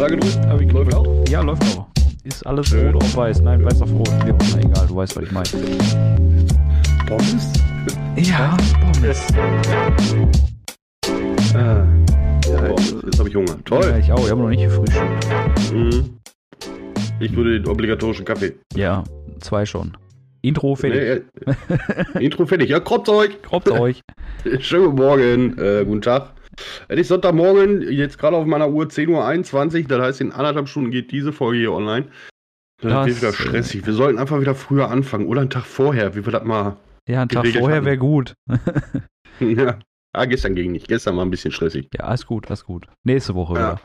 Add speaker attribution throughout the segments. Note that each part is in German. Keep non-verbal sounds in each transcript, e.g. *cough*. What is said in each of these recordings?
Speaker 1: Hat er gedrückt? Hab ich läuft auch?
Speaker 2: Ja, läuft auch. Ist alles
Speaker 1: Schön.
Speaker 2: rot auf weiß. Nein, weiß auf rot. Wie auch immer, egal, du weißt, was ich meine.
Speaker 1: Pommes?
Speaker 2: Ja, Pommes.
Speaker 1: Ah. Ja, jetzt, jetzt habe ich Hunger.
Speaker 2: Ja,
Speaker 1: Toll.
Speaker 2: ich auch. Ich habe noch nicht gefrühstückt.
Speaker 1: Mhm. Ich tue den obligatorischen Kaffee.
Speaker 2: Ja, zwei schon. Intro fertig.
Speaker 1: Nee, äh, *laughs* Intro fertig. Ja, kroppt euch.
Speaker 2: Kroppt euch. *laughs*
Speaker 1: Schönen guten Morgen. Äh, guten Tag. Es ist Sonntagmorgen, jetzt gerade auf meiner Uhr 10.21 Uhr. Das heißt, in anderthalb Stunden geht diese Folge hier online. Das,
Speaker 2: Das,
Speaker 1: wird wieder
Speaker 2: äh,
Speaker 1: stressig. Wir sollten einfach wieder früher anfangen. Oder einen Tag vorher, wie wir das mal.
Speaker 2: Ja, ein Tag vorher wäre gut. *laughs*
Speaker 1: ja. Ah, gestern ging nicht. Gestern war ein bisschen stressig.
Speaker 2: Ja, alles gut, alles gut. Nächste Woche
Speaker 1: Ja.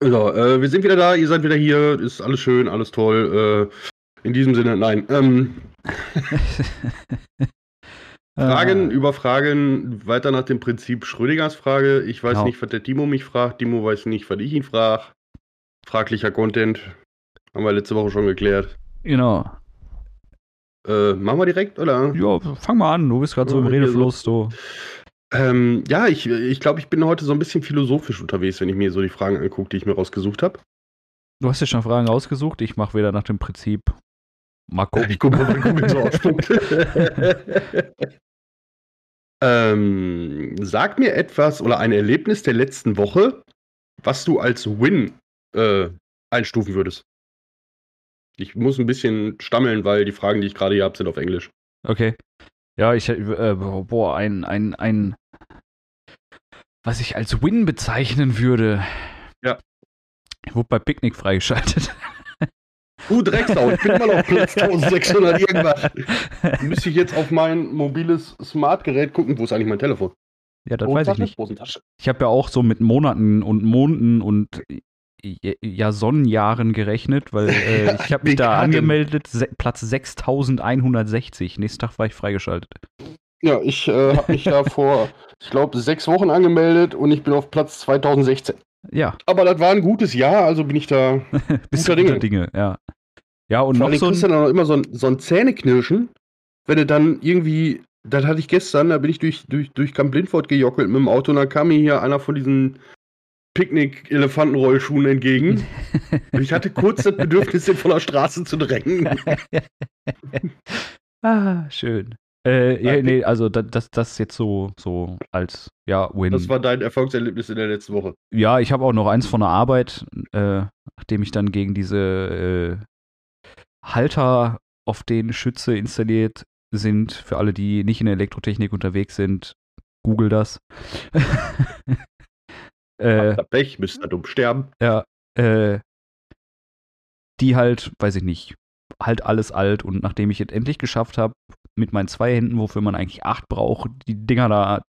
Speaker 2: wieder.
Speaker 1: So, äh, wir sind wieder da, ihr seid wieder hier, ist alles schön, alles toll. Äh, in diesem Sinne, nein. Ähm, *laughs* Fragen
Speaker 2: Ah,
Speaker 1: über Fragen, weiter nach dem Prinzip Schrödingers Frage. Ich weiß
Speaker 2: Genau.
Speaker 1: nicht, was der Timo mich fragt. Timo weiß nicht, was ich ihn frage. Fraglicher Content. Haben wir letzte Woche schon geklärt.
Speaker 2: Genau.
Speaker 1: Äh, machen wir direkt, oder?
Speaker 2: Ja, fang mal an. Du bist gerade so im
Speaker 1: Ja,
Speaker 2: Redefluss. Du.
Speaker 1: Ähm, ja, ich, ich glaube, ich bin heute so ein bisschen philosophisch unterwegs, wenn ich mir so die Fragen angucke, die ich mir rausgesucht habe.
Speaker 2: du hast dir schon Fragen ausgesucht. Ich mache wieder nach dem Prinzip. Mal gucken. *laughs*
Speaker 1: Ich gucke mal, wie Google so. Ähm, sag mir etwas oder ein Erlebnis der letzten Woche, was du als Win äh, einstufen würdest. Ich muss ein bisschen stammeln, weil die Fragen, die ich gerade hier habe, sind auf Englisch.
Speaker 2: Okay. Ja, ich, äh, boah, ein, ein, ein, was ich als Win bezeichnen würde.
Speaker 1: Ja.
Speaker 2: Ich wurde bei Picknick freigeschaltet. *laughs*
Speaker 1: Du Drecksau, ich bin immer noch Platz 1600 irgendwas. Müsste ich jetzt auf mein mobiles Smartgerät gucken. Wo ist eigentlich mein Telefon?
Speaker 2: Ja, das weiß ich nicht. Ich habe ja auch so mit Monaten und Monden und ja, Sonnenjahren gerechnet, weil *laughs* äh, ich habe mich da angemeldet, se Platz 6160. Nächsten Tag war ich freigeschaltet.
Speaker 1: Ja, ich äh, habe mich da vor, ich glaube, sechs Wochen angemeldet und ich bin auf Platz 2016.
Speaker 2: Ja,
Speaker 1: Aber das war ein gutes Jahr, also bin ich da. *laughs*
Speaker 2: bist
Speaker 1: Guter Dinge.
Speaker 2: Dinge, ja. Ja, und
Speaker 1: Vor
Speaker 2: noch so
Speaker 1: dann auch immer so ein, so ein Zähneknirschen, wenn du dann irgendwie, das hatte ich gestern, da bin ich durch, durch, durch Camp Lindford gejockelt mit dem Auto und dann kam mir hier einer von diesen Picknick-Elefantenrollschuhen entgegen. und ich hatte kurz das Bedürfnis, den von der Straße zu drängen. *laughs*
Speaker 2: ah, schön. Äh, ja, nee, also das, das, das jetzt so, so als, ja, Win.
Speaker 1: Das war dein Erfolgserlebnis in der letzten Woche.
Speaker 2: Ja, ich habe auch noch eins von der Arbeit, äh, nachdem ich dann gegen diese äh, Halter, auf denen Schütze installiert sind, für alle, die nicht in der Elektrotechnik unterwegs sind, google das. *laughs* äh,
Speaker 1: Pech, müsst ihr dumm sterben.
Speaker 2: ja, äh, die halt, weiß ich nicht, halt alles alt und nachdem ich es endlich geschafft habe, mit meinen zwei Händen, wofür man eigentlich acht braucht, die Dinger da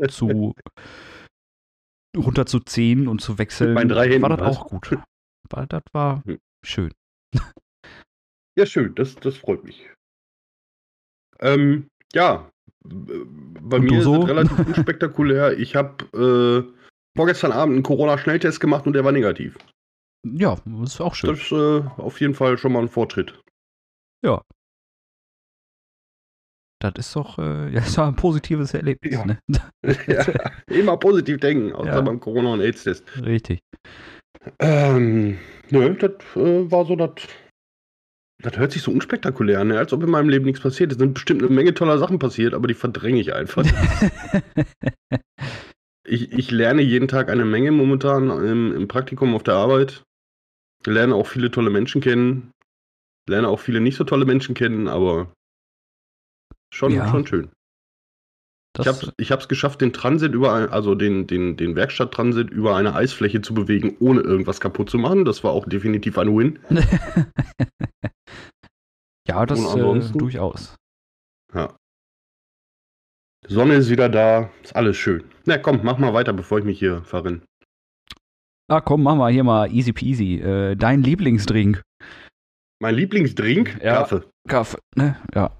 Speaker 2: *laughs* zu runterzuziehen und zu wechseln,
Speaker 1: meinen drei Händen,
Speaker 2: war das auch gut. War, das war
Speaker 1: Hm.
Speaker 2: schön. *laughs*
Speaker 1: Ja, schön, das, das freut mich. Ähm, ja, bei
Speaker 2: Und
Speaker 1: mir ist
Speaker 2: so?
Speaker 1: es relativ *laughs* unspektakulär. Ich habe äh, vorgestern Abend einen Corona-Schnelltest gemacht und der war negativ.
Speaker 2: Ja, das ist auch schön.
Speaker 1: Das ist äh, auf jeden Fall schon mal ein Fortschritt.
Speaker 2: Das ist doch, äh, *laughs* ja, ist ein positives Erlebnis.
Speaker 1: Ja.
Speaker 2: Ne?
Speaker 1: ja, *laughs* immer positiv denken, außer
Speaker 2: Ja.
Speaker 1: beim Corona- und AIDS-Test.
Speaker 2: Richtig.
Speaker 1: Ähm, nö, das äh, war so, das. Das hört sich so unspektakulär an, ne? als ob in meinem Leben nichts passiert ist. Es sind bestimmt eine Menge toller Sachen passiert, aber die verdränge ich einfach. *laughs* Ich, ich lerne jeden Tag eine Menge momentan im, im Praktikum auf der Arbeit. Lerne auch viele tolle Menschen kennen. Lerne auch viele nicht so tolle Menschen kennen, aber schon,
Speaker 2: Ja.
Speaker 1: schon schön.
Speaker 2: Das,
Speaker 1: ich habe ich hab's geschafft, den Transit über, ein, also den, den, den Werkstatttransit über eine Eisfläche zu bewegen, ohne irgendwas kaputt zu machen. Das war auch definitiv ein Win. *laughs*
Speaker 2: ja, das äh, durchaus.
Speaker 1: Ja. Die Sonne ist wieder da, ist alles schön. Na komm, mach mal weiter, bevor ich mich hier verrenne.
Speaker 2: Ah, komm, mach mal hier mal easy peasy. Äh, dein Lieblingsdrink.
Speaker 1: Mein Lieblingsdrink?
Speaker 2: Ja.
Speaker 1: Kaffee.
Speaker 2: Kaffee, ne? Ja.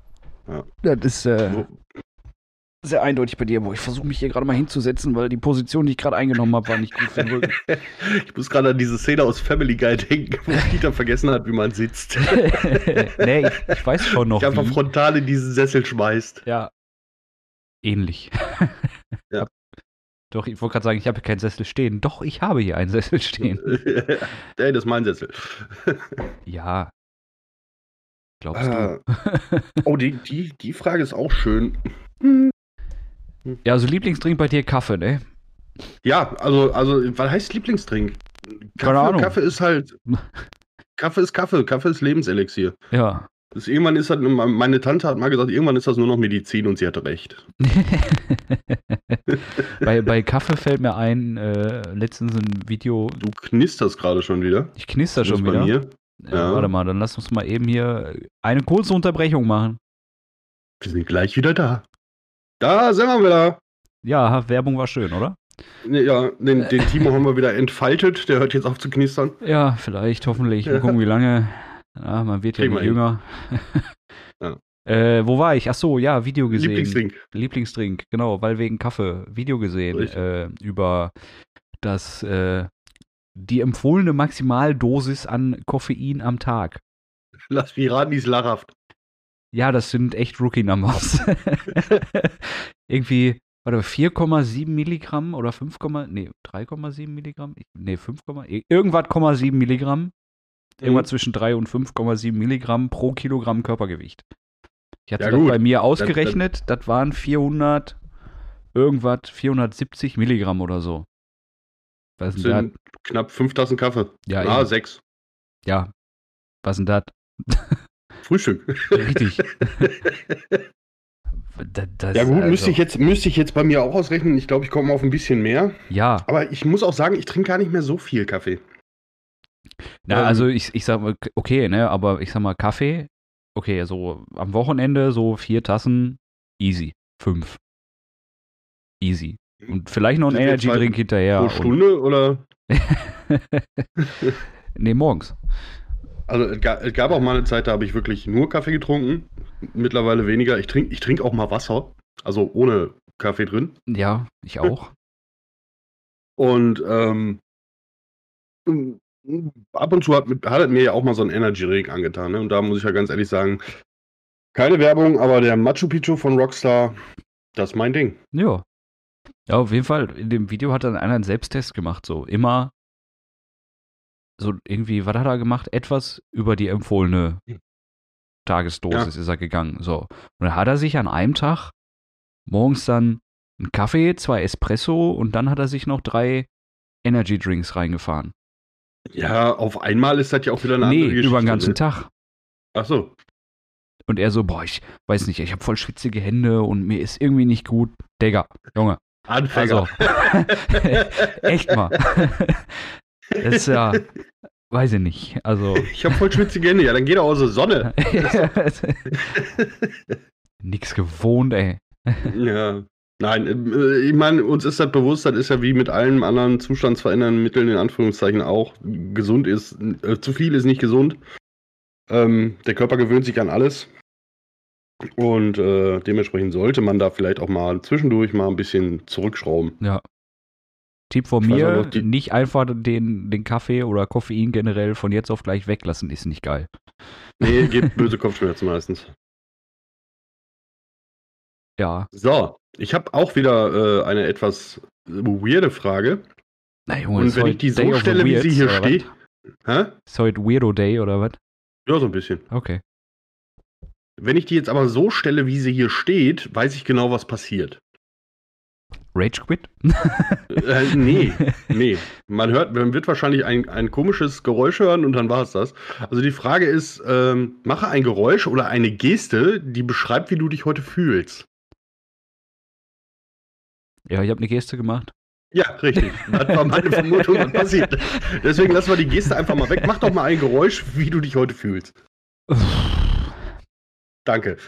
Speaker 1: Ja.
Speaker 2: Das ist äh, sehr eindeutig bei dir, wo ich versuche mich hier gerade mal hinzusetzen, weil die Position, die ich gerade eingenommen habe, war nicht gut für den. *laughs*
Speaker 1: Ich muss gerade an diese Szene aus Family Guy denken, wo *laughs* Peter vergessen hat, wie man sitzt. *laughs*
Speaker 2: nee, ich, ich weiß schon noch.
Speaker 1: Ich einfach
Speaker 2: wie.
Speaker 1: frontal in diesen Sessel schmeißt.
Speaker 2: Ja. Ähnlich.
Speaker 1: Ja.
Speaker 2: Doch, ich wollte gerade sagen, ich habe hier keinen Sessel stehen. Doch, ich habe hier einen Sessel stehen.
Speaker 1: Ey, das ist mein Sessel.
Speaker 2: Ja. Glaubst
Speaker 1: Ah.
Speaker 2: du?
Speaker 1: Oh, die, die, die Frage ist auch schön.
Speaker 2: Ja, also Lieblingsdrink bei dir Kaffee, ne?
Speaker 1: Ja, also, also, was heißt Lieblingsdrink? Kaffee. Kaffee ist halt. Kaffee ist Kaffee. Kaffee ist Lebenselixier.
Speaker 2: Ja.
Speaker 1: Das, irgendwann ist halt, meine Tante hat mal gesagt, irgendwann ist das nur noch Medizin und sie hatte recht. *laughs* *laughs*
Speaker 2: bei, bei Kaffee fällt mir ein, äh, letztens ein Video,
Speaker 1: Du knisterst gerade schon wieder.
Speaker 2: ich knister schon
Speaker 1: Das ist bei
Speaker 2: wieder.
Speaker 1: mir.
Speaker 2: Ja. Warte mal, dann lass uns mal eben hier eine kurze Unterbrechung machen.
Speaker 1: Wir sind gleich wieder da. Da sind wir wieder.
Speaker 2: Ja, Werbung war schön, oder?
Speaker 1: Ja, den, den Timo haben wir wieder entfaltet. Der hört jetzt auf zu knistern.
Speaker 2: Ja, vielleicht, hoffentlich. Mal gucken, wie lange. Ja, man wird ja
Speaker 1: hin.
Speaker 2: jünger. *laughs*
Speaker 1: Ja.
Speaker 2: Äh, wo war ich? Ach so, ja, Video gesehen.
Speaker 1: Lieblingsdrink.
Speaker 2: Lieblingsdrink, genau, weil wegen Kaffee. Video gesehen äh, über das, äh, die empfohlene Maximaldosis an Koffein am Tag.
Speaker 1: Lass mich raten, die ist lachhaft.
Speaker 2: Ja, das sind echt Rookie-Numbers. *laughs* Irgendwie, warte, 4,7 Milligramm oder 5, nee, 3,7 Milligramm? Nee, 5, irgendwas, 0,7 Milligramm. Irgendwas
Speaker 1: Mhm.
Speaker 2: zwischen 3 und 5,7 Milligramm pro Kilogramm Körpergewicht. Ich hatte
Speaker 1: Ja,
Speaker 2: das bei mir ausgerechnet, das waren 400, irgendwas, 470 Milligramm oder so. Was
Speaker 1: Das
Speaker 2: denn
Speaker 1: sind knapp fünf Tassen Kaffee.
Speaker 2: das? Ja,
Speaker 1: ah,
Speaker 2: eben.
Speaker 1: sechs.
Speaker 2: ja. Was ist denn das?
Speaker 1: Frühstück.
Speaker 2: Richtig. *laughs* Das,
Speaker 1: Ja gut,
Speaker 2: also-
Speaker 1: müsste, ich jetzt, müsste ich jetzt bei mir auch ausrechnen. Ich glaube, ich komme auf ein bisschen mehr.
Speaker 2: Ja,
Speaker 1: Aber ich muss auch sagen, ich trinke gar nicht mehr so viel Kaffee.
Speaker 2: Na,
Speaker 1: Ähm,
Speaker 2: also ich, ich sag mal, okay, ne, aber ich sag mal Kaffee, okay, so am Wochenende so vier Tassen, easy. Fünf. Easy. Und vielleicht noch ein
Speaker 1: Sind wir jetzt
Speaker 2: Energy Drink hinterher.
Speaker 1: Pro
Speaker 2: und-
Speaker 1: Stunde oder? *laughs* *laughs*
Speaker 2: nee, morgens.
Speaker 1: Also es gab, es gab auch mal eine Zeit, da habe ich wirklich nur Kaffee getrunken. Mittlerweile weniger. Ich trinke ich trink auch mal Wasser. Also ohne Kaffee drin.
Speaker 2: Ja, ich auch.
Speaker 1: Und ähm, ab und zu hat, hat mir ja auch mal so ein Energy Drink angetan. Ne? Und da muss ich ja ganz ehrlich sagen, keine Werbung, aber der Machu Picchu von Rockstar, das ist mein Ding.
Speaker 2: Ja. Ja, auf jeden Fall. In dem Video hat dann einer einen Selbsttest gemacht. So immer so irgendwie, was hat er gemacht? Etwas über die empfohlene Tagesdosis ist er gegangen. So. Und dann hat er sich an einem Tag morgens dann einen Kaffee, zwei Espresso und dann hat er sich noch drei Energy Drinks reingefahren.
Speaker 1: Ja, auf einmal ist das ja auch wieder eine
Speaker 2: nee,
Speaker 1: andere Geschichte.
Speaker 2: über den ganzen
Speaker 1: ne?
Speaker 2: Tag.
Speaker 1: Ach so.
Speaker 2: Und er so, boah, ich weiß nicht, ich habe voll schwitzige Hände und mir ist irgendwie nicht gut. Digga, Junge,
Speaker 1: Anfänger.
Speaker 2: Also, *laughs* echt mal. *laughs* Das ist ja, weiß ich nicht. Also, *laughs*
Speaker 1: Ich habe voll schwitzige Hände. Ja, dann geh doch aus der Sonne. *laughs*
Speaker 2: nix gewohnt, ey.
Speaker 1: Ja. Nein, äh, ich meine, uns ist das bewusst, das ist ja wie mit allen anderen zustandsverändernden Mitteln in Anführungszeichen auch. Gesund ist, äh, zu viel ist nicht gesund. Ähm, der Körper gewöhnt sich an alles. Und äh, dementsprechend sollte man da vielleicht auch mal zwischendurch mal ein bisschen zurückschrauben.
Speaker 2: Ja. Tipp von mir,
Speaker 1: die-
Speaker 2: nicht einfach den, den Kaffee oder Koffein generell von jetzt auf gleich weglassen, ist nicht geil.
Speaker 1: Nee, *laughs* gibt böse Kopfschmerzen meistens.
Speaker 2: Ja.
Speaker 1: So, ich habe auch wieder äh, eine etwas weirde Frage.
Speaker 2: Na Junge,
Speaker 1: Und wenn ich die so stelle, wie sie hier steht. Hä?
Speaker 2: Ist heute Weirdo Day oder was?
Speaker 1: Ja, so ein bisschen.
Speaker 2: Okay.
Speaker 1: Wenn ich die jetzt aber so stelle, wie sie hier steht, weiß ich genau, was passiert.
Speaker 2: Rage Quit?
Speaker 1: Äh, nee, nee. Man hört, man wird wahrscheinlich ein, ein komisches Geräusch hören und dann war es das. Also die Frage ist, ähm, mache ein Geräusch oder eine Geste, die beschreibt, wie du dich heute fühlst.
Speaker 2: Ja, ich habe eine Geste gemacht.
Speaker 1: Ja, richtig. Das war meine *laughs* Vermutung, was passiert. Deswegen lassen wir die Geste einfach mal weg. Mach doch mal ein Geräusch, wie du dich heute fühlst. Danke.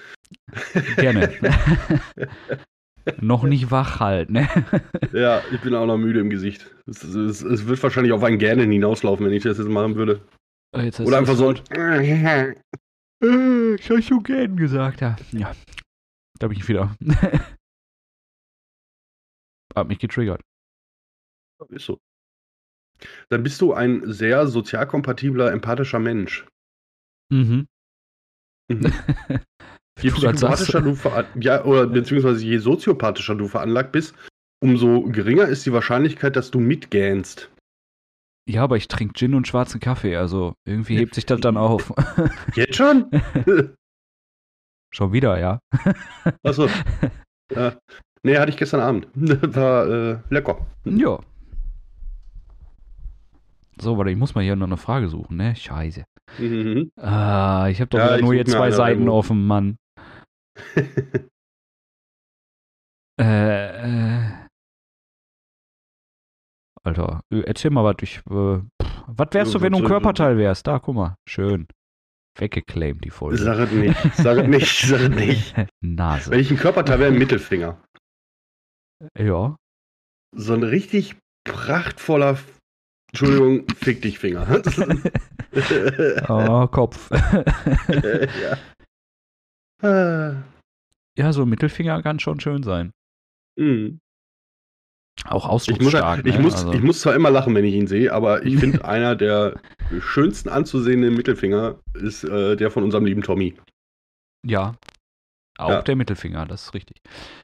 Speaker 2: Gerne. *laughs* Noch nicht wach halt, ne? *laughs*
Speaker 1: Ja, ich bin auch noch müde im Gesicht. Es, es, es wird wahrscheinlich auf ein Gerne hinauslaufen, wenn ich das jetzt machen würde.
Speaker 2: Jetzt hast
Speaker 1: Oder einfach so ein.
Speaker 2: Äh, ich hab schon gern gesagt, ja. Ja. Da bin ich wieder. *laughs* Hab mich getriggert.
Speaker 1: Ist so. Dann bist du ein sehr sozial kompatibler, empathischer Mensch.
Speaker 2: Mhm.
Speaker 1: Mhm. *laughs* Je psychopathischer du veran- ja, oder beziehungsweise je soziopathischer du veranlagt bist, umso geringer ist die Wahrscheinlichkeit, dass du mitgähnst.
Speaker 2: Ja, aber ich trinke Gin und schwarzen Kaffee, also irgendwie hebt sich das dann auf. *laughs*
Speaker 1: Jetzt schon? *laughs*
Speaker 2: Schon wieder, ja. *laughs*
Speaker 1: Achso. äh, nee, hatte ich gestern Abend. War äh, lecker.
Speaker 2: Ja. So, warte, ich muss mal hier noch eine Frage suchen, ne? Scheiße.
Speaker 1: Mhm.
Speaker 2: Ah, ich habe doch
Speaker 1: Ja,
Speaker 2: nur hier zwei Seiten offen, Mann. *laughs* Äh, äh. Alter, äh, erzähl mal was. Ich, äh, pff, was wärst du, wenn du ein Körperteil wärst? Da, guck mal. Schön. Weggeclaimed, die Folge.
Speaker 1: Sag es nicht. Sag es nicht. Sag es nicht. *laughs*
Speaker 2: Nase.
Speaker 1: Wenn ich ein Körperteil wäre, ein Mittelfinger.
Speaker 2: Ja.
Speaker 1: So ein richtig prachtvoller, Entschuldigung, fick dich Finger. *laughs*
Speaker 2: Oh, Kopf.
Speaker 1: ja. Ah,
Speaker 2: ja, so ein Mittelfinger kann schon schön sein.
Speaker 1: mm.
Speaker 2: Auch
Speaker 1: Ich, muss,
Speaker 2: ausdrucksstark.
Speaker 1: ich,
Speaker 2: ne?
Speaker 1: muss,
Speaker 2: also,
Speaker 1: ich muss zwar immer lachen, wenn ich ihn sehe, aber ich finde, *laughs* einer der schönsten anzusehenden Mittelfinger ist äh, der von unserem lieben Tommy.
Speaker 2: ja. Auch
Speaker 1: Ja.
Speaker 2: der Mittelfinger, das ist richtig.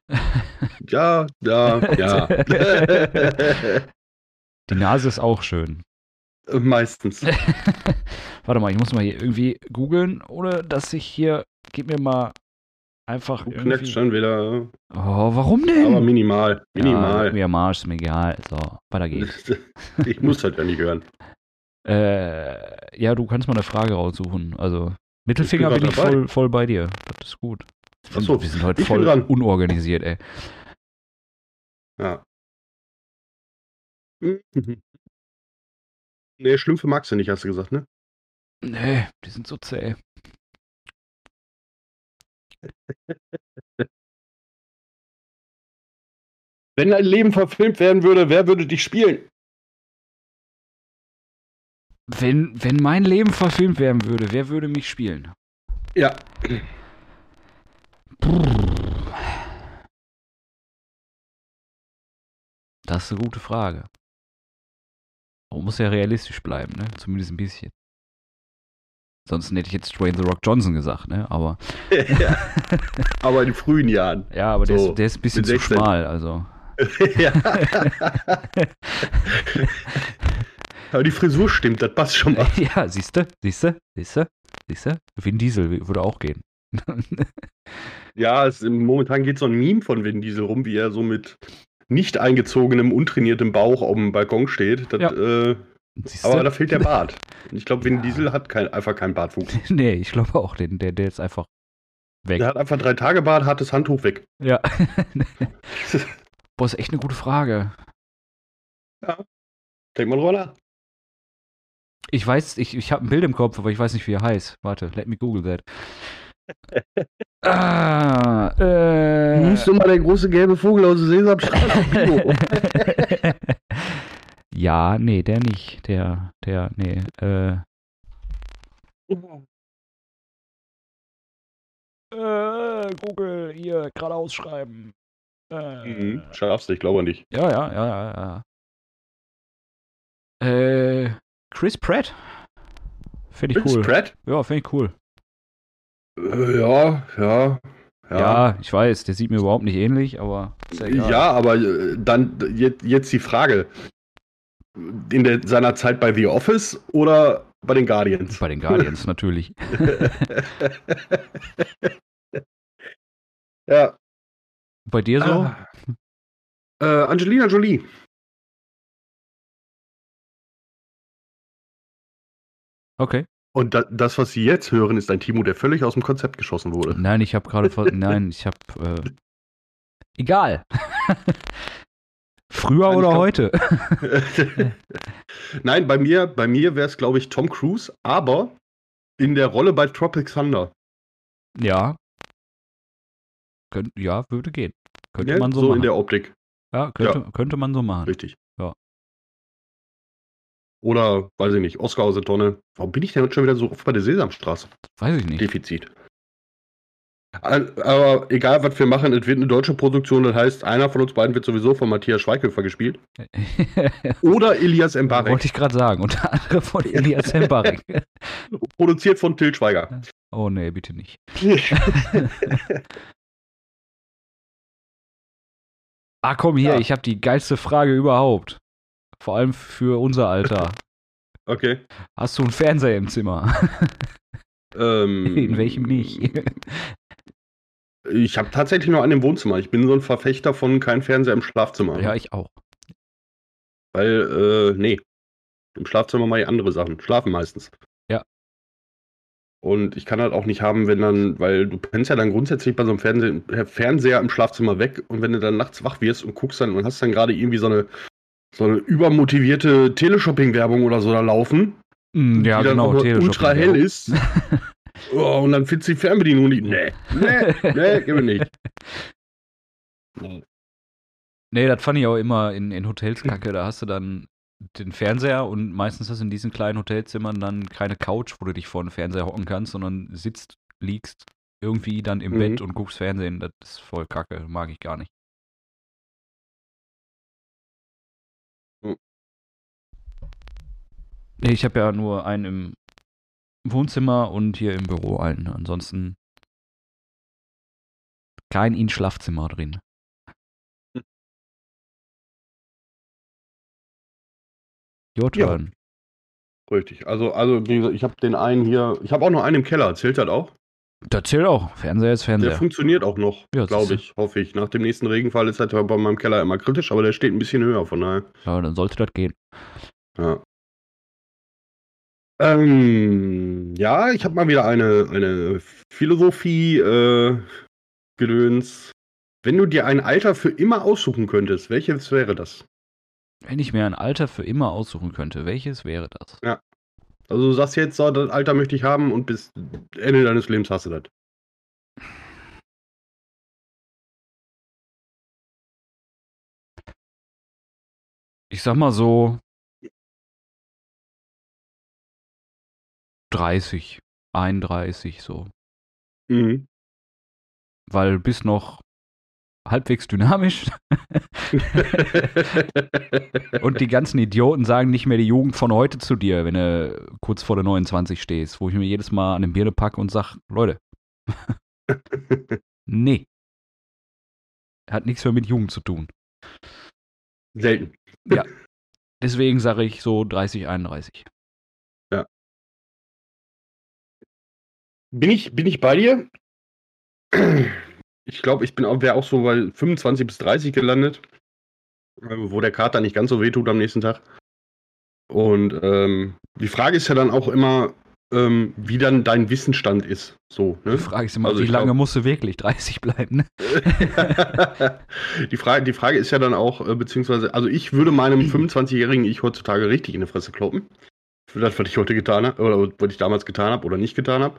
Speaker 2: *laughs*
Speaker 1: Ja, ja, ja.
Speaker 2: Die Nase ist auch schön.
Speaker 1: Meistens. *laughs*
Speaker 2: Warte mal, ich muss mal hier irgendwie googeln, oder dass ich hier, gib mir mal einfach
Speaker 1: Du
Speaker 2: irgendwie.
Speaker 1: knackst schon wieder.
Speaker 2: Oh, warum denn?
Speaker 1: Aber minimal.
Speaker 2: Ja,
Speaker 1: Minimal.
Speaker 2: mir am Arsch, ist mir egal. So, weiter geht's. *laughs*
Speaker 1: ich muss halt ja nicht hören.
Speaker 2: äh, ja, du kannst mal eine Frage raussuchen. Also, Mittelfinger
Speaker 1: Ich bin
Speaker 2: bin, ich voll, voll bei dir. Das ist gut. Sind,
Speaker 1: so,
Speaker 2: wir sind heute voll
Speaker 1: dran.
Speaker 2: unorganisiert, ey.
Speaker 1: Ja. Nee, Schlümpfe magst du nicht, hast du gesagt, ne?
Speaker 2: Nee, die sind so zäh.
Speaker 1: Wenn dein Leben verfilmt werden würde, wer würde dich spielen?
Speaker 2: Wenn, wenn mein Leben verfilmt werden würde, wer würde mich spielen?
Speaker 1: Ja.
Speaker 2: Das ist eine gute Frage. Man muss ja realistisch bleiben, ne? Zumindest ein bisschen. Sonst hätte ich jetzt Dwayne The Rock Johnson gesagt, ne? Aber *laughs*
Speaker 1: Aber in frühen Jahren.
Speaker 2: ja, aber der,
Speaker 1: So,
Speaker 2: ist, der ist ein bisschen zu
Speaker 1: 16.
Speaker 2: schmal, also. *laughs*
Speaker 1: ja. Aber die Frisur stimmt, das passt schon mal. *laughs*
Speaker 2: ja, siehst du, siehst du, siehst du, siehst du? Vin Diesel würde auch gehen.
Speaker 1: Ja, es, momentan geht so ein Meme von Vin Diesel rum, wie er so mit nicht eingezogenem, untrainiertem Bauch auf dem Balkon steht. Das,
Speaker 2: Ja.
Speaker 1: äh,
Speaker 2: Siehst
Speaker 1: aber da fehlt der Bart. *laughs* Ich glaube, Vin Diesel hat kein, einfach keinen Bartwuchs. *laughs*
Speaker 2: nee, ich glaube auch, den, der, der ist einfach weg.
Speaker 1: Der hat einfach drei Tage Bart, hartes Handtuch weg.
Speaker 2: Ja. *laughs* Boah, ist echt eine gute Frage.
Speaker 1: Denk mal drüber nach.
Speaker 2: Ich weiß, ich, ich habe ein Bild im Kopf, aber ich weiß nicht, wie er heißt. Warte, let me google that. ah, äh.
Speaker 1: du mal der große gelbe Vogel aus der Sesamstraße?
Speaker 2: Ja, nee, der nicht. Der, der, nee. Äh, äh, Google, hier, gerade ausschreiben. Äh,
Speaker 1: mhm, schaffst du, ich glaube nicht.
Speaker 2: Ja, ja, ja, ja, ja. Äh, Chris Pratt. Finde ich
Speaker 1: Chris
Speaker 2: cool.
Speaker 1: Pratt?
Speaker 2: Ja, finde ich cool.
Speaker 1: Äh, ja, ja.
Speaker 2: Ja. ich weiß, der sieht mir überhaupt nicht ähnlich, aber ist ja, egal.
Speaker 1: Ja, aber äh, dann jetzt, jetzt die Frage. In der, seiner Zeit bei The Office oder bei den Guardians?
Speaker 2: Bei den Guardians *laughs* natürlich. *laughs*
Speaker 1: ja.
Speaker 2: Bei dir so?
Speaker 1: Ah. Äh, Angelina Jolie.
Speaker 2: Okay.
Speaker 1: Und da, das, was Sie jetzt hören, ist ein Timo, der völlig aus dem Konzept geschossen wurde.
Speaker 2: Nein, ich habe gerade. *laughs* Nein, ich habe. Äh, egal. Früher
Speaker 1: Nein,
Speaker 2: oder
Speaker 1: glaub-
Speaker 2: heute? *laughs*
Speaker 1: Nein, bei mir, bei mir wäre es, glaube ich, Tom Cruise, aber in der Rolle bei Tropic Thunder.
Speaker 2: ja. Könnt, ja, würde gehen. Könnte
Speaker 1: Ne?
Speaker 2: man so,
Speaker 1: so
Speaker 2: machen.
Speaker 1: in der Optik,
Speaker 2: ja, könnte, könnte man so machen.
Speaker 1: richtig.
Speaker 2: Ja.
Speaker 1: Oder, weiß ich nicht, Oscar aus der Tonne. Warum bin ich denn jetzt schon wieder so oft bei der Sesamstraße?
Speaker 2: Weiß ich nicht.
Speaker 1: Defizit. Aber egal, was wir machen, es wird eine deutsche Produktion. Das heißt, einer von uns beiden wird sowieso von Matthias Schweighöfer gespielt. *laughs* Oder Elias Mbarek.
Speaker 2: Wollte ich gerade sagen. Unter anderem von Elias Hembarek. *laughs*
Speaker 1: Produziert von Til Schweiger.
Speaker 2: oh nee, bitte nicht. *laughs* Ah, komm hier,
Speaker 1: Ja.
Speaker 2: ich habe die geilste Frage überhaupt. Vor allem für unser Alter.
Speaker 1: Okay.
Speaker 2: Hast du einen Fernseher im Zimmer?
Speaker 1: Ähm,
Speaker 2: In welchem nicht?
Speaker 1: Ich habe tatsächlich noch einen im Wohnzimmer. Ich bin so ein Verfechter von kein Fernseher im Schlafzimmer.
Speaker 2: ja, ich auch.
Speaker 1: Weil, äh, nee. Im Schlafzimmer mache ich andere Sachen. Schlafen meistens.
Speaker 2: Ja.
Speaker 1: Und ich kann halt auch nicht haben, wenn dann, weil du pennst ja dann grundsätzlich bei so einem Fernseher, Fernseher im Schlafzimmer weg und wenn du dann nachts wach wirst und guckst dann und hast dann gerade irgendwie so eine, so eine übermotivierte Teleshopping-Werbung oder so da laufen,
Speaker 2: Mm, ja,
Speaker 1: die dann
Speaker 2: genau.
Speaker 1: ultra hell ist. *laughs* oh, und dann findest du die Fernbedienung die, nee, nee, nee, gib mir nicht. Nee.
Speaker 2: Nee, das fand ich auch immer in, in Hotels kacke. Da hast du dann den Fernseher und meistens hast du in diesen kleinen Hotelzimmern dann keine Couch, wo du dich vor den Fernseher hocken kannst, sondern sitzt, liegst irgendwie dann im
Speaker 1: Mhm.
Speaker 2: Bett und guckst Fernsehen. Das ist voll kacke. Mag ich gar nicht.
Speaker 1: Mhm.
Speaker 2: Nee, ich habe ja nur einen im Wohnzimmer und hier im Büro einen. Ansonsten kein in Schlafzimmer drin. Your
Speaker 1: Ja.
Speaker 2: turn.
Speaker 1: Richtig. Also, also wie gesagt, ich habe den einen hier, ich habe auch noch einen im Keller, zählt das auch?
Speaker 2: Das zählt auch. Fernseher ist
Speaker 1: Der
Speaker 2: Fernseher.
Speaker 1: funktioniert auch noch,
Speaker 2: Ja,
Speaker 1: glaube ich, hoffe ich. Nach dem nächsten Regenfall ist das ja bei meinem Keller immer kritisch, aber der steht ein bisschen höher, von daher.
Speaker 2: Ja, dann sollte das gehen.
Speaker 1: Ja. Ähm, ja, ich habe mal wieder eine, eine Philosophie äh, gedöns. Wenn du dir ein Alter für immer aussuchen könntest, welches wäre das?
Speaker 2: Wenn ich mir ein Alter für immer aussuchen könnte, welches wäre das?
Speaker 1: Also du sagst jetzt, so, das Alter möchte ich haben und bis Ende deines Lebens hast du das.
Speaker 2: Ich sag mal so 30, 31 so.
Speaker 1: Mhm.
Speaker 2: Weil du bist noch halbwegs dynamisch *laughs* und die ganzen Idioten sagen nicht mehr die Jugend von heute zu dir, wenn du kurz vor der 29 stehst, wo ich mir jedes Mal an den Birne packe und sag, Leute, *laughs* nee. Hat nichts mehr mit Jugend zu tun.
Speaker 1: Selten.
Speaker 2: Deswegen sage ich so 30, 31.
Speaker 1: Bin ich, bin ich bei dir? Ich glaube, ich bin auch, wäre auch so bei 25 bis 30 gelandet, äh, wo der Kater nicht ganz so wehtut am nächsten Tag. Und ähm, die Frage ist ja dann auch immer, ähm, wie dann dein Wissensstand ist. So,
Speaker 2: Die
Speaker 1: ne?
Speaker 2: Frage ist immer,
Speaker 1: Also
Speaker 2: wie lange
Speaker 1: glaub-
Speaker 2: musst du wirklich 30 bleiben? Ne? *laughs*
Speaker 1: die, Frage, die Frage ist ja dann auch, äh, beziehungsweise, also ich würde meinem 25-jährigen Ich heutzutage richtig in die Fresse kloppen. Für das, was ich heute getan habe, oder was ich damals getan habe oder nicht getan habe.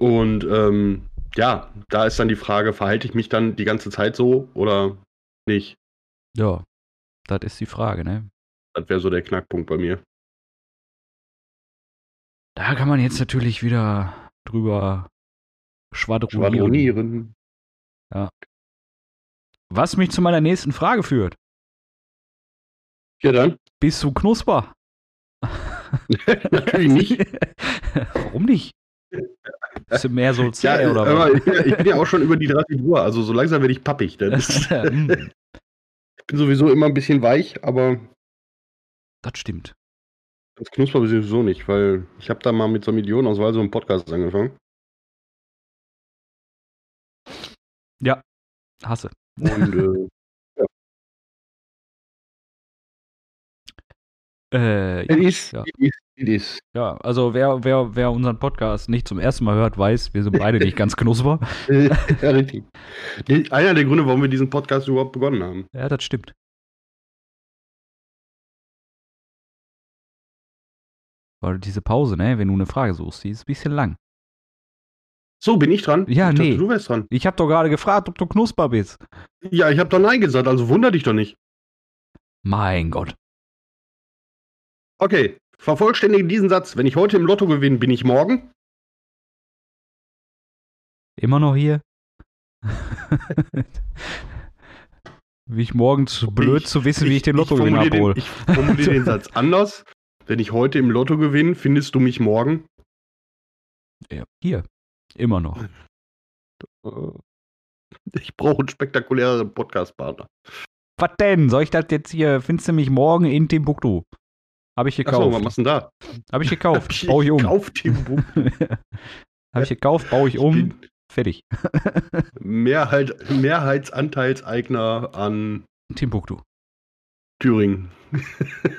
Speaker 1: Und ähm, ja, da ist dann die Frage, verhalte ich mich dann die ganze Zeit so oder nicht?
Speaker 2: Ja, das ist die Frage, ne?
Speaker 1: Das wäre so der Knackpunkt bei mir.
Speaker 2: Da kann man jetzt natürlich wieder drüber schwadronieren.
Speaker 1: Schwadronieren.
Speaker 2: Was mich zu meiner nächsten Frage führt.
Speaker 1: Ja, dann.
Speaker 2: Bist du Knusper? *laughs*
Speaker 1: Natürlich nicht. *laughs*
Speaker 2: Warum nicht? Du mehr so zäh
Speaker 1: Ja,
Speaker 2: oder
Speaker 1: aber
Speaker 2: was?
Speaker 1: ich bin, ja- ich bin ja auch schon über die 30 Uhr, also so langsam werde ich pappig.
Speaker 2: Hm, *laughs*
Speaker 1: ich bin sowieso immer ein bisschen weich, aber
Speaker 2: das stimmt.
Speaker 1: Das Knusper sowieso nicht, weil ich habe da mal mit so einem Idiotenauswahl so einen Podcast angefangen.
Speaker 2: Hasse.
Speaker 1: Und äh,
Speaker 2: Äh,
Speaker 1: it is,
Speaker 2: Ja.
Speaker 1: it is, it is.
Speaker 2: ja, also wer, wer, wer unseren Podcast nicht zum ersten Mal hört, weiß, wir sind beide nicht ganz knusper. *laughs*
Speaker 1: Ja, richtig. Einer der Gründe, warum wir diesen Podcast überhaupt begonnen haben.
Speaker 2: Ja, das stimmt. Weil diese Pause, ne, wenn du eine Frage suchst, die ist ein bisschen lang.
Speaker 1: So, bin ich dran?
Speaker 2: Ja,
Speaker 1: ich dachte,
Speaker 2: nee.
Speaker 1: Du wärst dran.
Speaker 2: Ich habe doch gerade gefragt, ob du Knusper bist.
Speaker 1: Ja, ich habe doch Nein gesagt, also wunder dich doch nicht.
Speaker 2: Mein Gott.
Speaker 1: Okay, vervollständige diesen Satz. Wenn ich heute im Lotto gewinne, bin ich morgen.
Speaker 2: Immer noch hier? *laughs* wie ich morgens zu blöd
Speaker 1: Ich-
Speaker 2: zu wissen, wie ich den Lottogewinn
Speaker 1: formuliere
Speaker 2: abhole.
Speaker 1: Ich formuliere den Satz *laughs* anders. Wenn ich heute im Lotto gewinne, findest du mich morgen.
Speaker 2: Ja, hier. Immer noch. *laughs*
Speaker 1: Ich brauche einen spektakuläreren Podcast-Partner.
Speaker 2: Was denn? Soll ich das jetzt hier, findest du mich morgen in Timbuktu? Habe ich
Speaker 1: Achso,
Speaker 2: gekauft.
Speaker 1: was machst du denn da?
Speaker 2: Habe ich gekauft. Baue ich um.
Speaker 1: gekauft. *laughs*
Speaker 2: Habe ich gekauft, baue ich um. Fertig. *laughs*
Speaker 1: Mehrheit, Mehrheitsanteilseigner an
Speaker 2: Timbuktu.
Speaker 1: Thüringen. *laughs*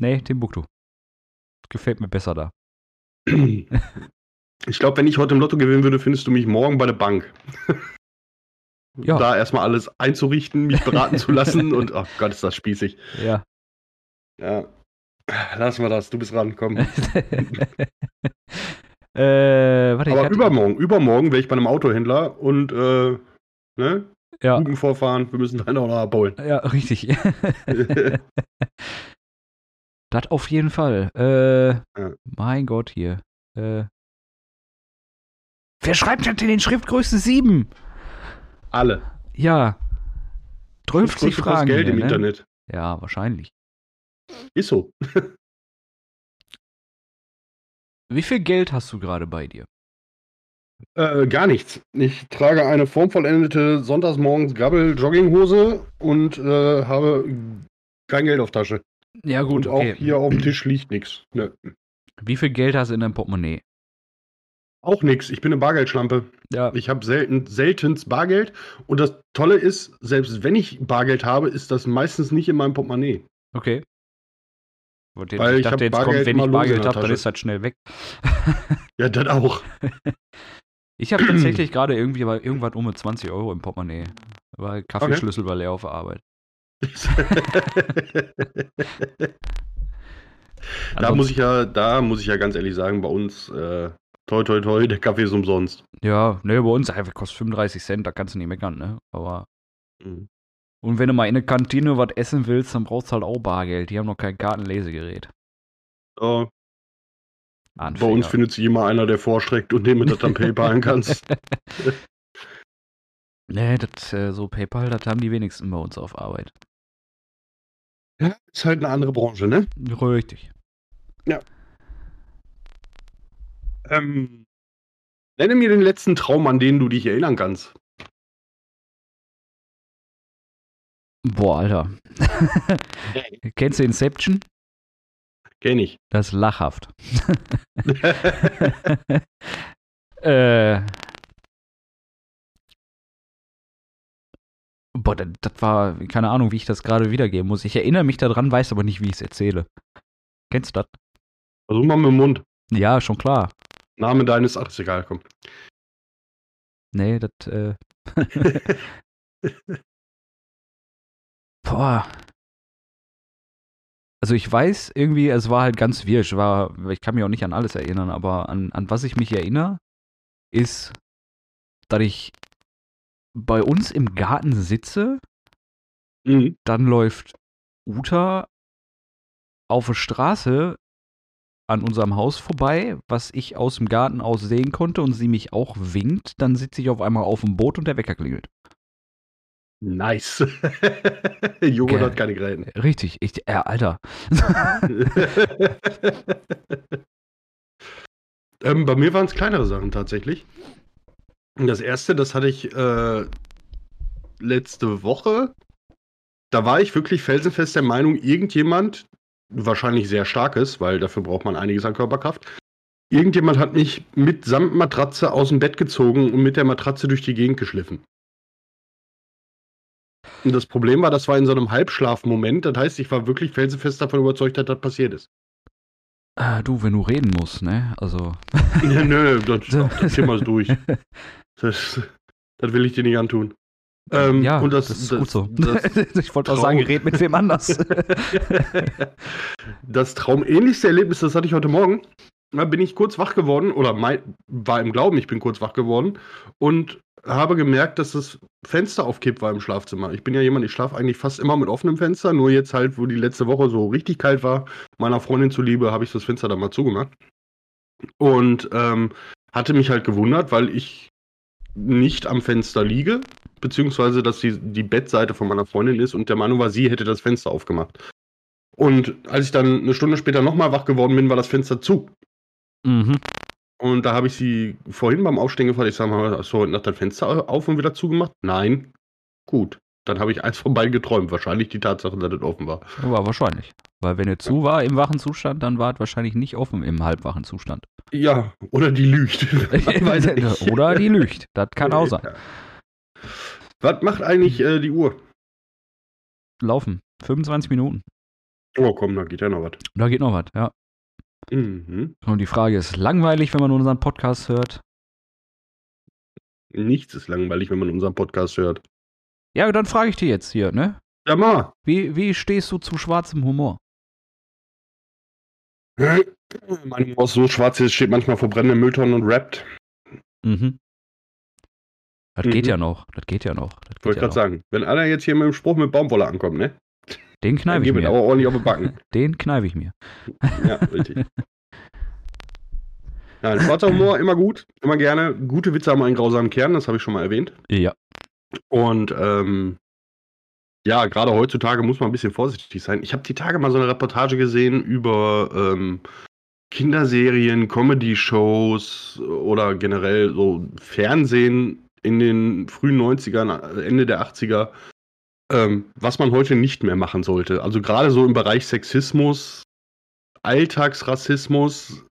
Speaker 2: Nee, Timbuktu. Gefällt mir besser da.
Speaker 1: Ich glaube, wenn ich heute im Lotto gewinnen würde, findest du mich morgen bei der Bank.
Speaker 2: Ja.
Speaker 1: Da erstmal alles einzurichten, mich beraten zu lassen und, oh Gott, ist das spießig.
Speaker 2: Ja.
Speaker 1: Ja. Lassen wir das, du bist ran, komm. *laughs*
Speaker 2: äh, warte, ich
Speaker 1: Aber übermorgen, übermorgen wäre ich bei einem Autohändler und, äh, ne?
Speaker 2: Ja,
Speaker 1: vorfahren, wir müssen deine noch abholen.
Speaker 2: ja, richtig. *laughs* das auf jeden Fall. Äh,
Speaker 1: Ja.
Speaker 2: Mein Gott, hier. Äh, wer schreibt denn in den Schriftgröße 7?
Speaker 1: Alle.
Speaker 2: Ja. 50
Speaker 1: Kostet fast
Speaker 2: Fragen.
Speaker 1: Geld
Speaker 2: hier,
Speaker 1: im
Speaker 2: ne?
Speaker 1: Internet.
Speaker 2: Ja, wahrscheinlich.
Speaker 1: Ist so.
Speaker 2: Wie viel Geld hast du gerade bei dir?
Speaker 1: Äh, gar nichts. Ich trage eine formvollendete Sonntagsmorgens Grabbel-Jogginghose und äh, habe kein Geld auf Tasche.
Speaker 2: Ja,
Speaker 1: und auch hier auf dem Tisch liegt nichts. Ne.
Speaker 2: Wie viel Geld hast du in deinem Portemonnaie?
Speaker 1: Auch nichts. Ich bin eine Bargeldschlampe.
Speaker 2: Ja.
Speaker 1: Ich habe selten, seltenst Bargeld. Und das Tolle ist, selbst wenn ich Bargeld habe, ist das meistens nicht in meinem Portemonnaie.
Speaker 2: Okay. Jetzt-
Speaker 1: Weil
Speaker 2: ich
Speaker 1: ich
Speaker 2: dachte jetzt kommt,
Speaker 1: Bargeld
Speaker 2: wenn
Speaker 1: immer
Speaker 2: ich Bargeld habe, dann ist das schnell weg.
Speaker 1: Ja, das auch. *laughs*
Speaker 2: Ich habe tatsächlich *clears throat* gerade irgendwie mal irgendwas um 20 Euro im Portemonnaie. Weil Kaffeeschlüssel war leer auf der Arbeit. *laughs*
Speaker 1: da muss ich ja, da muss ich ja ganz ehrlich sagen, bei uns, äh, toi toi toi, der Kaffee ist umsonst.
Speaker 2: Ja, ne, bei uns einfach kostet 35 Cent, da kannst du nicht meckern, ne? Aber.
Speaker 1: Mhm.
Speaker 2: Und wenn du mal in eine Kantine was essen willst, dann brauchst du halt auch Bargeld. Die haben noch kein Kartenlesegerät.
Speaker 1: So, bei
Speaker 2: Anfänger.
Speaker 1: uns findet sich immer einer, der vorstreckt und dem du das dann PayPalen *laughs* kannst.
Speaker 2: Nee, das, äh, so PayPal, das haben die wenigsten bei uns auf Arbeit.
Speaker 1: Ja, ist halt eine andere Branche, ne?
Speaker 2: Richtig.
Speaker 1: Ähm, nenne mir den letzten Traum, an den du dich erinnern kannst.
Speaker 2: Boah, Alter. *laughs* Kennst du Inception?
Speaker 1: Kenn ich.
Speaker 2: Das ist lachhaft. *laughs* äh. Boah, das, das war, keine Ahnung, wie ich das gerade wiedergeben muss. Ich erinnere mich daran, weiß aber nicht, wie ich es erzähle. Kennst du das?
Speaker 1: Versuch mal mit dem Mund.
Speaker 2: Ja, schon klar.
Speaker 1: Name deines, ach, ist egal, komm.
Speaker 2: Nee, das, äh. *laughs* Boah. Also ich weiß irgendwie, es war halt ganz wirsch, war, ich kann mich auch nicht an alles erinnern, aber an, an was ich mich erinnere, ist, dass ich bei uns im Garten sitze,
Speaker 1: Mhm.
Speaker 2: dann läuft Uta auf der Straße an unserem Haus vorbei, was ich aus dem Garten aus sehen konnte und sie mich auch winkt, dann sitze ich auf einmal auf dem Boot und der Wecker klingelt.
Speaker 1: Nice. *laughs*
Speaker 2: Geil.
Speaker 1: hat keine Gräten.
Speaker 2: Richtig, ich, äh, Alter. *laughs*
Speaker 1: ähm, bei mir waren es kleinere Sachen tatsächlich. Das erste, das hatte ich äh, letzte Woche. Da war ich wirklich felsenfest der Meinung, irgendjemand, wahrscheinlich sehr starkes, weil dafür braucht man einiges an Körperkraft, irgendjemand hat mich mitsamt Matratze aus dem Bett gezogen und mit der Matratze durch die Gegend geschliffen. Und das Problem war, das war in so einem Halbschlafmoment. Das heißt, ich war wirklich felsenfest davon überzeugt, dass das passiert ist.
Speaker 2: Äh, du, wenn du reden musst, ne? Also. *laughs*
Speaker 1: Ja, nö, das, das *laughs* Thema ist durch. Das, das will ich dir nicht antun. Ähm,
Speaker 2: ja,
Speaker 1: und
Speaker 2: das,
Speaker 1: das,
Speaker 2: ist
Speaker 1: das,
Speaker 2: gut so. *laughs* Ich wollte auch sagen, red mit wem anders.
Speaker 1: das traumähnlichste Erlebnis, das hatte ich heute Morgen. Da bin ich kurz wach geworden, oder mein, war im Glauben, ich bin kurz wach geworden und habe gemerkt, dass das Fenster auf Kipp war im Schlafzimmer. Ich bin ja jemand, ich schlafe eigentlich fast immer mit offenem Fenster, nur jetzt halt, wo die letzte Woche so richtig kalt war, meiner Freundin zuliebe, habe ich das Fenster dann mal zugemacht. Und ähm, hatte mich halt gewundert, weil ich nicht am Fenster liege, beziehungsweise dass die, die Bettseite von meiner Freundin ist und der Meinung war, sie hätte das Fenster aufgemacht. Und als ich dann eine Stunde später nochmal wach geworden bin, war das Fenster zu.
Speaker 2: mhm.
Speaker 1: Und da habe ich sie vorhin beim Aufstehen gefragt, ich sage mal, hast du heute Nacht dein Fenster auf und wieder zugemacht? Nein. Gut, dann habe ich eins von beiden geträumt. Wahrscheinlich die Tatsache, dass es offen war.
Speaker 2: War wahrscheinlich. Weil wenn er zu war im wachen Zustand, dann war es wahrscheinlich nicht offen im halbwachen Zustand.
Speaker 1: Ja, oder die lügt. *laughs* *laughs*
Speaker 2: oder die lügt. Das kann auch sein.
Speaker 1: Was macht eigentlich äh, die Uhr?
Speaker 2: Laufen. 25 Minuten.
Speaker 1: Oh komm, da geht ja noch was.
Speaker 2: Da geht noch was, ja. Mhm. Und die Frage ist, langweilig, wenn man unseren Podcast hört?
Speaker 1: Nichts ist langweilig, wenn man unseren Podcast hört.
Speaker 2: Ja, dann frage ich dir jetzt hier, ne?
Speaker 1: Ja, mal.
Speaker 2: Wie, wie stehst du zu schwarzem Humor? *clears throat*
Speaker 1: Mein Humor ist so schwarz, es steht manchmal vor brennenden Mülltonnen und rappt.
Speaker 2: Mhm. Das mhm. geht ja noch. Das geht ja noch.
Speaker 1: Wollte ich ja gerade sagen. Wenn einer jetzt hier mit dem Spruch mit Baumwolle ankommt, ne?
Speaker 2: Den kneife ich mir.
Speaker 1: aber ordentlich auf den Backen. *laughs*
Speaker 2: Den kneife ich mir.
Speaker 1: Ja, richtig. Ja, schwarzer Humor, immer gut, immer gerne. Gute Witze haben einen grausamen Kern, das habe ich schon mal erwähnt.
Speaker 2: Ja.
Speaker 1: Und ähm, ja, gerade heutzutage muss man ein bisschen vorsichtig sein. Ich habe die Tage mal so eine Reportage gesehen über ähm, Kinderserien, Comedy-Shows oder generell so Fernsehen in den frühen 90ern, Ende der 80er, ähm, was man heute nicht mehr machen sollte. Also gerade so im Bereich Sexismus, Alltagsrassismus,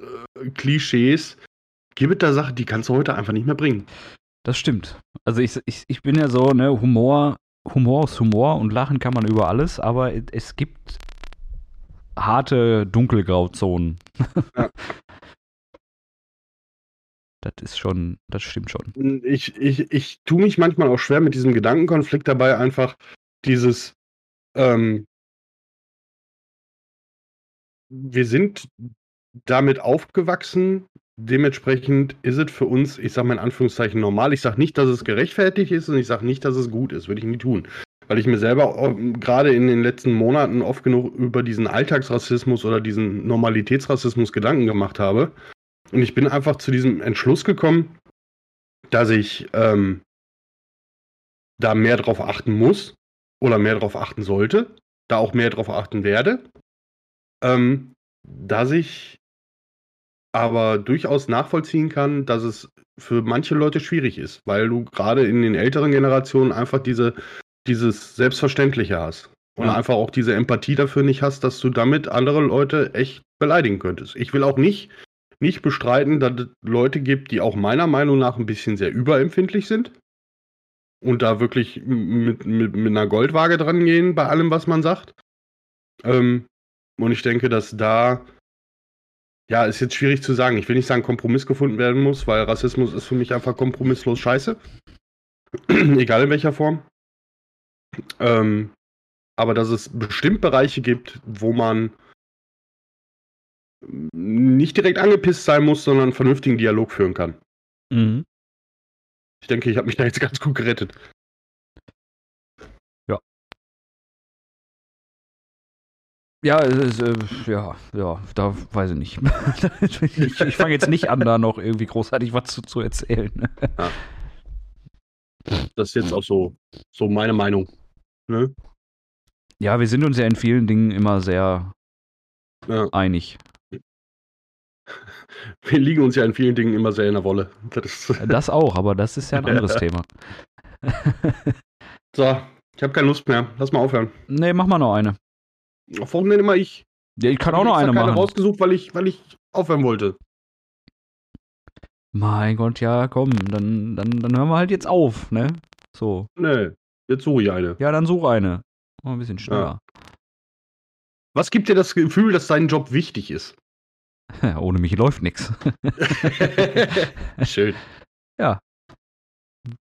Speaker 1: äh, Klischees, gibt es da Sachen, die kannst du heute einfach nicht mehr bringen.
Speaker 2: Das stimmt. Also ich, ich, ich bin ja so, ne, Humor, Humor ist Humor und lachen kann man über alles, aber es gibt harte Dunkelgrauzonen. Ja. *laughs* Das ist schon, das stimmt schon.
Speaker 1: Ich, ich, ich tue mich manchmal auch schwer mit diesem Gedankenkonflikt dabei, einfach dieses, ähm, wir sind damit aufgewachsen, dementsprechend ist es für uns, ich sage mal in Anführungszeichen, normal. Ich sage nicht, dass es gerechtfertigt ist und ich sage nicht, dass es gut ist, würde ich nie tun. Weil ich mir selber gerade in den letzten Monaten oft genug über diesen Alltagsrassismus oder diesen Normalitätsrassismus Gedanken gemacht habe. Und ich bin einfach zu diesem Entschluss gekommen, dass ich ähm, da mehr drauf achten muss oder mehr drauf achten sollte, da auch mehr drauf achten werde, ähm, dass ich aber durchaus nachvollziehen kann, dass es für manche Leute schwierig ist, weil du gerade in den älteren Generationen einfach diese, dieses Selbstverständliche hast. Und ja. einfach auch diese Empathie dafür nicht hast, dass du damit andere Leute echt beleidigen könntest. Ich will auch nicht, nicht bestreiten, dass es Leute gibt, die auch meiner Meinung nach ein bisschen sehr überempfindlich sind und da wirklich mit, mit, mit einer Goldwaage dran gehen bei allem, was man sagt. Ähm, und ich denke, dass da ja, ist jetzt schwierig zu sagen. Ich will nicht sagen, Kompromiss gefunden werden muss, weil Rassismus ist für mich einfach kompromisslos scheiße. *clears throat* Egal in welcher Form. Ähm, aber dass es bestimmt Bereiche gibt, wo man nicht direkt angepisst sein muss, sondern einen vernünftigen Dialog führen kann. Mhm. Ich denke, ich habe mich da jetzt ganz gut gerettet.
Speaker 2: Ja, ist, äh, ja, ja, da weiß ich nicht. *laughs* ich, ich fange jetzt nicht an, da noch irgendwie großartig was zu, zu erzählen. Ja.
Speaker 1: Das ist jetzt auch so, so meine Meinung. Ne?
Speaker 2: Ja, wir sind uns ja in vielen Dingen immer sehr ja. einig. *laughs*
Speaker 1: Wir liegen uns ja in vielen Dingen immer sehr in der Wolle.
Speaker 2: Das, das auch, aber das ist ja ein *laughs* anderes Thema.
Speaker 1: so, ich habe keine Lust mehr. Lass mal aufhören.
Speaker 2: Nee, mach mal noch eine.
Speaker 1: Auf Wochenende immer ich.
Speaker 2: Ja, ich kann auch noch eine machen. Ich habe
Speaker 1: rausgesucht, weil ich, weil ich aufhören wollte.
Speaker 2: Mein Gott, ja, komm, dann, dann, dann hören wir halt jetzt auf, ne? So.
Speaker 1: Nee, jetzt suche ich eine.
Speaker 2: Ja, dann such eine. Mal ein bisschen schneller. Ja.
Speaker 1: Was gibt dir das Gefühl, dass dein Job wichtig ist? *laughs*
Speaker 2: Ohne mich läuft nichts. *laughs*
Speaker 1: Schön.
Speaker 2: Ja.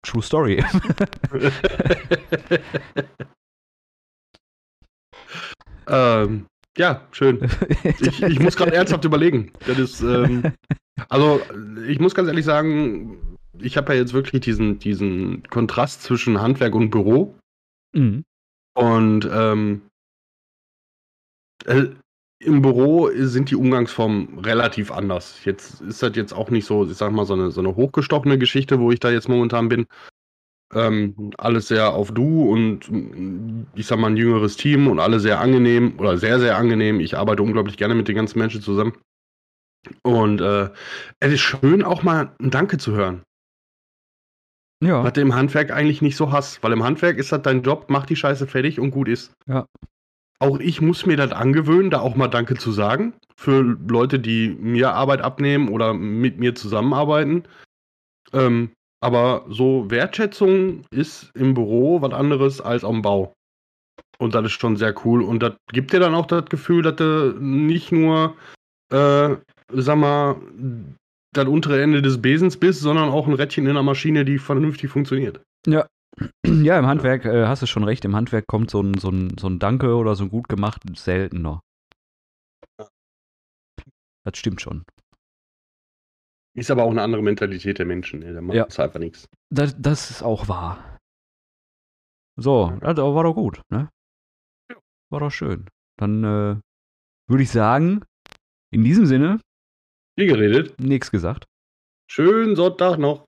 Speaker 2: True Story. *laughs*
Speaker 1: Ähm, ja, schön. Ich, ich muss gerade ernsthaft überlegen. Das ist, ähm, also, ich muss ganz ehrlich sagen, ich habe ja jetzt wirklich diesen, diesen Kontrast zwischen Handwerk und Büro. Mhm. Und ähm, äh, im Büro sind die Umgangsformen relativ anders. Jetzt ist das jetzt auch nicht so, ich sag mal, so eine, so eine hochgestochene Geschichte, wo ich da jetzt momentan bin. Ähm, alles sehr auf Du und ich sag mal ein jüngeres Team und alle sehr angenehm oder sehr, sehr angenehm. Ich arbeite unglaublich gerne mit den ganzen Menschen zusammen. Und äh, es ist schön, auch mal ein Danke zu hören.
Speaker 2: Ja.
Speaker 1: Was du im Handwerk eigentlich nicht so hast. Weil im Handwerk ist das dein Job, mach die Scheiße fertig und gut ist.
Speaker 2: Ja.
Speaker 1: Auch ich muss mir das angewöhnen, da auch mal Danke zu sagen. Für Leute, die mir Arbeit abnehmen oder mit mir zusammenarbeiten. Ähm, aber so Wertschätzung ist im Büro was anderes als am Bau. Und das ist schon sehr cool. Und das gibt dir dann auch das Gefühl, dass du nicht nur, äh, sag mal, das untere Ende des Besens bist, sondern auch ein Rädchen in der Maschine, die vernünftig funktioniert.
Speaker 2: Ja. *clears throat* Ja, im Handwerk äh, hast du schon recht. Im Handwerk kommt so ein, so ein, so ein Danke oder so ein gut gemacht seltener. Das stimmt schon.
Speaker 1: Ist aber auch eine andere Mentalität der Menschen. ey. Da macht
Speaker 2: Ja.
Speaker 1: es einfach nichts.
Speaker 2: Das, das ist auch wahr. So, das war doch gut, ne? War doch schön. Dann äh, würde ich sagen, in diesem Sinne,
Speaker 1: Wie geredet.
Speaker 2: nichts gesagt.
Speaker 1: Schönen Sonntag noch.